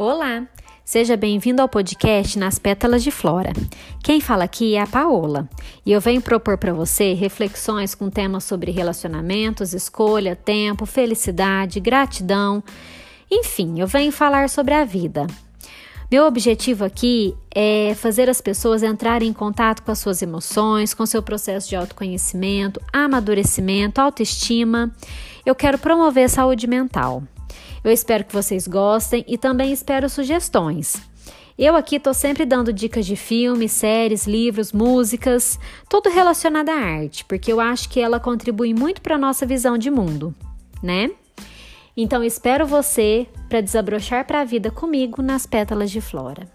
Olá, seja bem-vindo ao podcast Nas Pétalas de Flora. Quem fala aqui é a Paola e eu venho propor para você reflexões com temas sobre relacionamentos, escolha, tempo, felicidade, gratidão. Enfim, eu venho falar sobre a vida. Meu objetivo aqui é fazer as pessoas entrarem em contato com as suas emoções, com seu processo de autoconhecimento, amadurecimento, autoestima. Eu quero promover saúde mental. Eu espero que vocês gostem e também espero sugestões. Eu aqui estou sempre dando dicas de filmes, séries, livros, músicas, tudo relacionado à arte, porque eu acho que ela contribui muito para nossa visão de mundo, né? Então espero você para desabrochar para a vida comigo nas pétalas de flora.